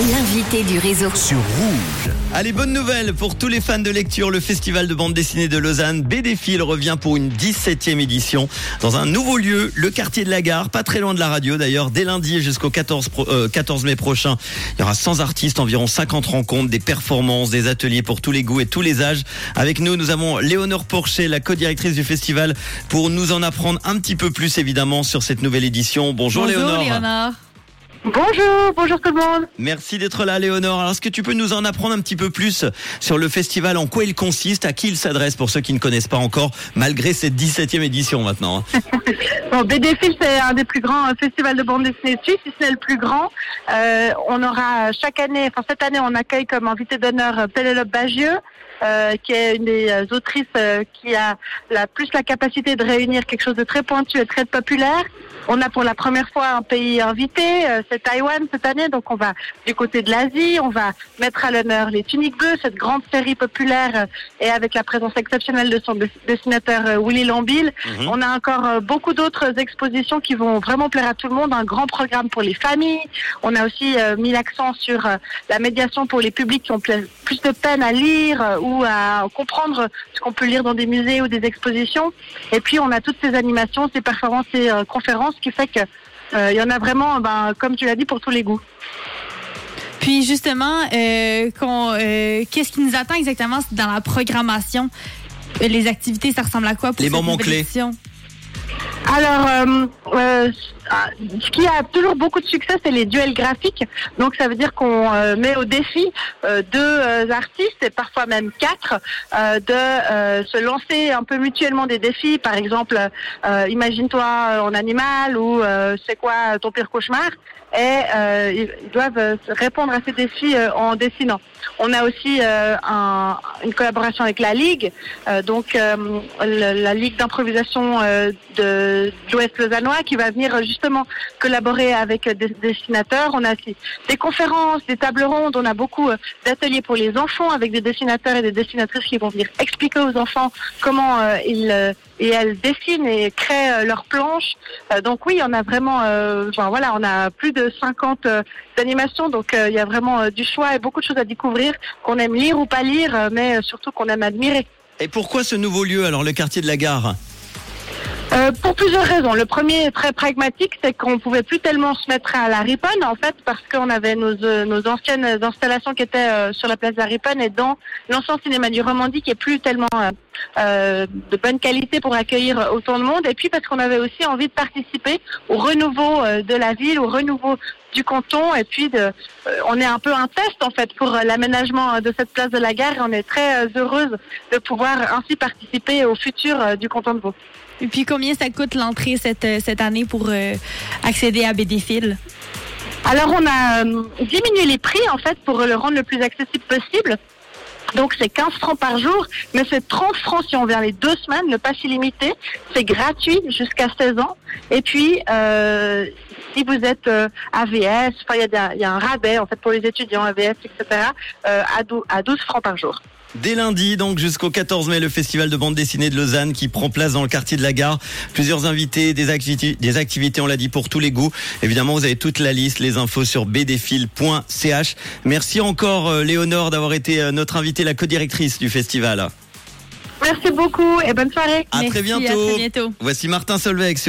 L'invité du réseau. sur Rouge. Allez, bonne nouvelle pour tous les fans de lecture. Le festival de bande dessinée de Lausanne, BDFil, revient pour une 17e édition dans un nouveau lieu, le quartier de la gare, pas très loin de la radio d'ailleurs. Dès lundi jusqu'au 14, pro- euh, 14 mai prochain, il y aura 100 artistes, environ 50 rencontres, des performances, des ateliers pour tous les goûts et tous les âges. Avec nous, nous avons Léonore Porcher, la co-directrice du festival, pour nous en apprendre un petit peu plus évidemment sur cette nouvelle édition. Bonjour, Léonore. Léonore. Bonjour, bonjour tout le monde. Merci d'être là, Léonore. Alors, est-ce que tu peux nous en apprendre un petit peu plus sur le festival, en quoi il consiste, à qui il s'adresse pour ceux qui ne connaissent pas encore, malgré cette 17e édition maintenant hein Bon, BDFIL, c'est un des plus grands euh, festivals de bande dessinée suisse, si ce n'est le plus grand. Euh, on aura chaque année, enfin cette année, on accueille comme invité d'honneur euh, Pénélope Bagieux, euh, qui est une des euh, autrices euh, qui a la plus la capacité de réunir quelque chose de très pointu et très populaire. On a pour la première fois un pays invité, euh, c'est Taïwan cette année, donc on va du côté de l'Asie, on va mettre à l'honneur les Tuniques Bleues, cette grande série populaire euh, et avec la présence exceptionnelle de son dess- dessinateur euh, Willy Lambil. Mhm. On a encore beaucoup d'autres expositions qui vont vraiment plaire à tout le monde, un grand programme pour les familles. On a aussi euh, mis l'accent sur la médiation pour les publics qui ont plus de peine à lire ou à comprendre ce qu'on peut lire dans des musées ou des expositions. Et puis on a toutes ces animations, ces performances et euh, conférences qui fait que euh, il y en a vraiment, ben, comme tu l'as dit, pour tous les goûts. Puis justement, euh, euh, qu'est-ce qui nous attend exactement dans la programmation? Les activités, ça ressemble à quoi pour Les cette moments clés. Alors, euh, euh, ce qui a toujours beaucoup de succès, c'est les duels graphiques. Donc, ça veut dire qu'on euh, met au défi euh, deux euh, artistes, et parfois même quatre, euh, de euh, se lancer un peu mutuellement des défis. Par exemple, imagine-toi en animal ou c'est quoi ton pire cauchemar? Et euh, ils doivent répondre à ces défis euh, en dessinant. On a aussi euh, un- une collaboration avec la Ligue, donc la Ligue d'improvisation de, de l'Ouest lausannois qui va venir justement collaborer avec des dessinateurs. On a des conférences, des tables rondes, on a beaucoup euh, d'ateliers pour les enfants avec des dessinateurs et des dessinatrices qui vont venir expliquer aux enfants comment euh, ils euh, et elles dessinent et créent leurs planches. Donc oui, on a vraiment, enfin, voilà, on a plus de 50 euh, animations, donc il y a vraiment du choix et beaucoup de choses à découvrir qu'on aime lire ou pas lire, mais surtout qu'on aime admirer. Et pourquoi ce nouveau lieu, alors le quartier de la gare? Euh, pour plusieurs raisons. Le premier est très pragmatique, c'est qu'on pouvait plus tellement se mettre à la Riponne, en fait, parce qu'on avait nos, euh, nos anciennes installations qui étaient euh, sur la place de la Riponne et dans l'ancien cinéma du Romandie qui est plus tellement euh, euh, de bonne qualité pour accueillir autant de monde. Et puis parce qu'on avait aussi envie de participer au renouveau de la ville, au renouveau du canton. Et puis de, on est un peu un test en fait pour l'aménagement de cette place de la gare. Et on est très heureuse de pouvoir ainsi participer au futur du canton de Vaud. Et puis combien ça coûte l'entrée cette, euh, cette année pour euh, accéder à BDFil? Alors on a euh, diminué les prix en fait pour le rendre le plus accessible possible. Donc c'est 15 francs par jour, mais c'est 30 francs si on vient les deux semaines, le pass illimité. C'est gratuit jusqu'à 16 ans. Et puis euh, si vous êtes euh, AVS, enfin il y, a y un rabais en fait pour les étudiants AVS, etc. euh, à, dou- à 12 francs par jour. Dès lundi, donc jusqu'au 14 mai, le festival de bande dessinée de Lausanne qui prend place dans le quartier de la gare. Plusieurs invités, des, activités, des activités, on l'a dit, pour tous les goûts. Évidemment, vous avez toute la liste, les infos sur bdfil.ch. Merci encore, euh, Léonore, d'avoir été euh, notre invitée, la co-directrice du festival. Merci beaucoup et bonne soirée. À Merci, très bientôt. À très bientôt. Voici Martin Solveig sur